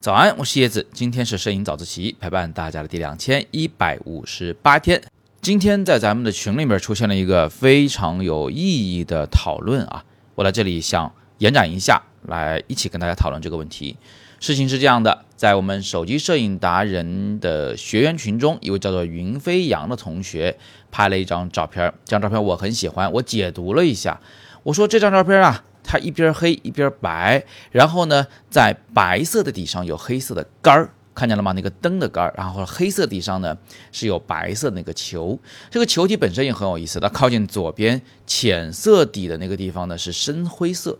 早安，我是叶子，今天是摄影早自习陪伴大家的第两千一百五十八天。今天在咱们的群里面出现了一个非常有意义的讨论啊，我在这里想延展一下，来一起跟大家讨论这个问题。事情是这样的，在我们手机摄影达人的学员群中，一位叫做云飞扬的同学拍了一张照片，这张照片我很喜欢，我解读了一下，我说这张照片啊。它一边黑一边白，然后呢，在白色的底上有黑色的杆儿，看见了吗？那个灯的杆儿，然后黑色底上呢是有白色那个球，这个球体本身也很有意思。它靠近左边浅色底的那个地方呢是深灰色，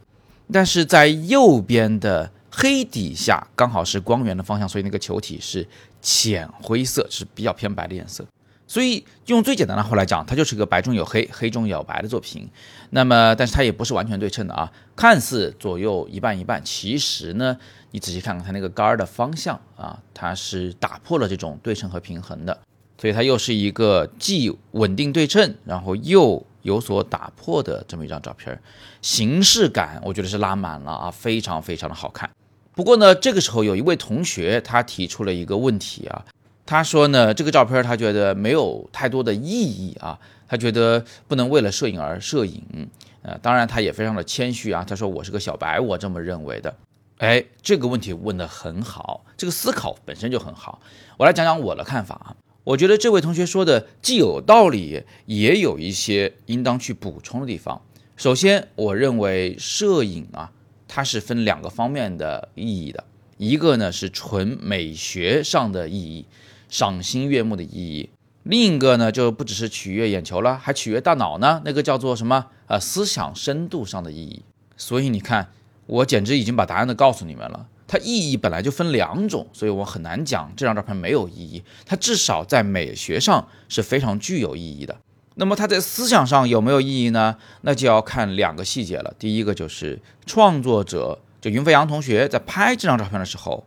但是在右边的黑底下刚好是光源的方向，所以那个球体是浅灰色，是比较偏白的颜色。所以用最简单的话来讲，它就是个白中有黑、黑中有白的作品。那么，但是它也不是完全对称的啊，看似左右一半一半，其实呢，你仔细看看它那个杆儿的方向啊，它是打破了这种对称和平衡的。所以它又是一个既稳定对称，然后又有所打破的这么一张照片，形式感我觉得是拉满了啊，非常非常的好看。不过呢，这个时候有一位同学他提出了一个问题啊。他说呢，这个照片他觉得没有太多的意义啊，他觉得不能为了摄影而摄影。呃，当然他也非常的谦虚啊，他说我是个小白，我这么认为的。哎，这个问题问得很好，这个思考本身就很好。我来讲讲我的看法啊，我觉得这位同学说的既有道理，也有一些应当去补充的地方。首先，我认为摄影啊，它是分两个方面的意义的，一个呢是纯美学上的意义。赏心悦目的意义，另一个呢就不只是取悦眼球了，还取悦大脑呢。那个叫做什么？呃，思想深度上的意义。所以你看，我简直已经把答案都告诉你们了。它意义本来就分两种，所以我很难讲这张照片没有意义。它至少在美学上是非常具有意义的。那么它在思想上有没有意义呢？那就要看两个细节了。第一个就是创作者，就云飞扬同学在拍这张照片的时候。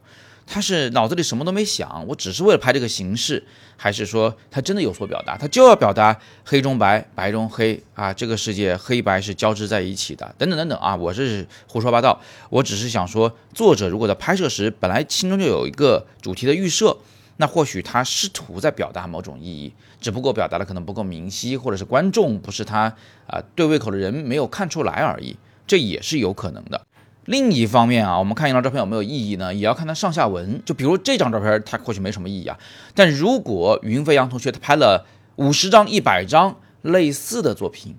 他是脑子里什么都没想，我只是为了拍这个形式，还是说他真的有所表达？他就要表达黑中白，白中黑啊，这个世界黑白是交织在一起的，等等等等啊！我是胡说八道，我只是想说，作者如果在拍摄时本来心中就有一个主题的预设，那或许他试图在表达某种意义，只不过表达的可能不够明晰，或者是观众不是他啊对胃口的人没有看出来而已，这也是有可能的。另一方面啊，我们看一张照片有没有意义呢？也要看它上下文。就比如这张照片，它或许没什么意义啊。但如果云飞扬同学他拍了五十张、一百张类似的作品，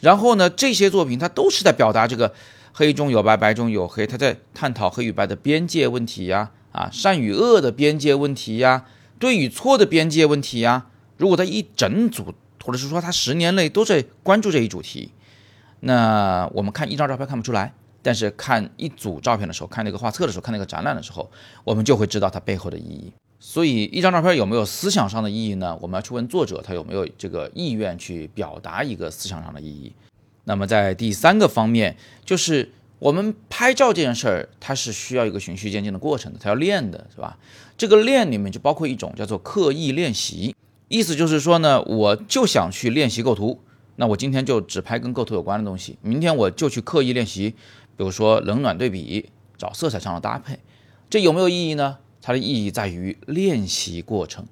然后呢，这些作品它都是在表达这个黑中有白，白中有黑，他在探讨黑与白的边界问题呀，啊，善与恶的边界问题呀，对与错的边界问题呀。如果他一整组，或者是说他十年内都在关注这一主题，那我们看一张照片看不出来。但是看一组照片的时候，看那个画册的时候，看那个展览的时候，我们就会知道它背后的意义。所以一张照片有没有思想上的意义呢？我们要去问作者，他有没有这个意愿去表达一个思想上的意义。那么在第三个方面，就是我们拍照这件事儿，它是需要一个循序渐进的过程的，它要练的是吧？这个练里面就包括一种叫做刻意练习，意思就是说呢，我就想去练习构图，那我今天就只拍跟构图有关的东西，明天我就去刻意练习。比如说冷暖对比，找色彩上的搭配，这有没有意义呢？它的意义在于练习过程。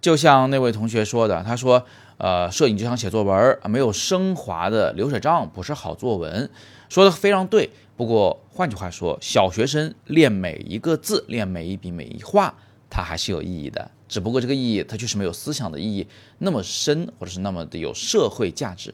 就像那位同学说的，他说：“呃，摄影就像写作文啊，没有升华的流水账不是好作文。”说的非常对。不过换句话说，小学生练每一个字，练每一笔每一画，它还是有意义的。只不过这个意义，它就是没有思想的意义那么深，或者是那么的有社会价值。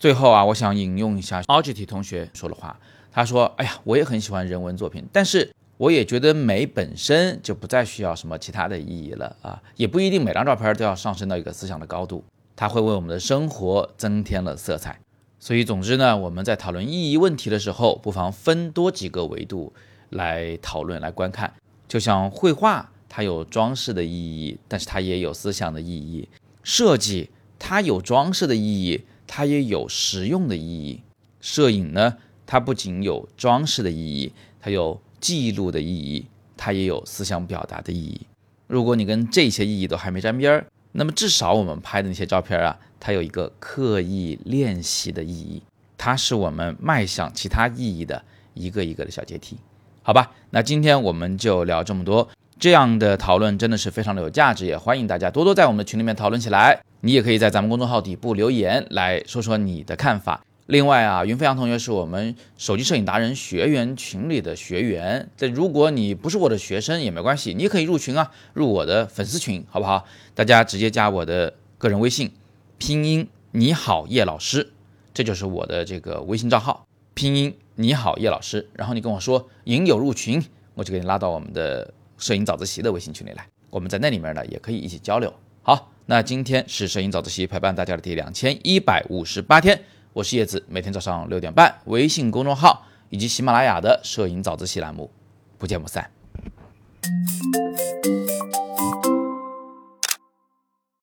最后啊，我想引用一下 o g t 同学说的话。他说：“哎呀，我也很喜欢人文作品，但是我也觉得美本身就不再需要什么其他的意义了啊，也不一定每张照片都要上升到一个思想的高度，它会为我们的生活增添了色彩。所以，总之呢，我们在讨论意义问题的时候，不妨分多几个维度来讨论、来观看。就像绘画，它有装饰的意义，但是它也有思想的意义；设计，它有装饰的意义，它也有实用的意义；摄影呢？”它不仅有装饰的意义，它有记录的意义，它也有思想表达的意义。如果你跟这些意义都还没沾边儿，那么至少我们拍的那些照片啊，它有一个刻意练习的意义，它是我们迈向其他意义的一个一个的小阶梯，好吧？那今天我们就聊这么多，这样的讨论真的是非常的有价值，也欢迎大家多多在我们的群里面讨论起来。你也可以在咱们公众号底部留言来说说你的看法。另外啊，云飞扬同学是我们手机摄影达人学员群里的学员。这如果你不是我的学生也没关系，你也可以入群啊，入我的粉丝群，好不好？大家直接加我的个人微信，拼音你好叶老师，这就是我的这个微信账号，拼音你好叶老师。然后你跟我说影友入群，我就给你拉到我们的摄影早自习的微信群里来，我们在那里面呢也可以一起交流。好，那今天是摄影早自习陪伴大家的第两千一百五十八天。我是叶子，每天早上六点半，微信公众号以及喜马拉雅的摄影早自习栏目，不见不散。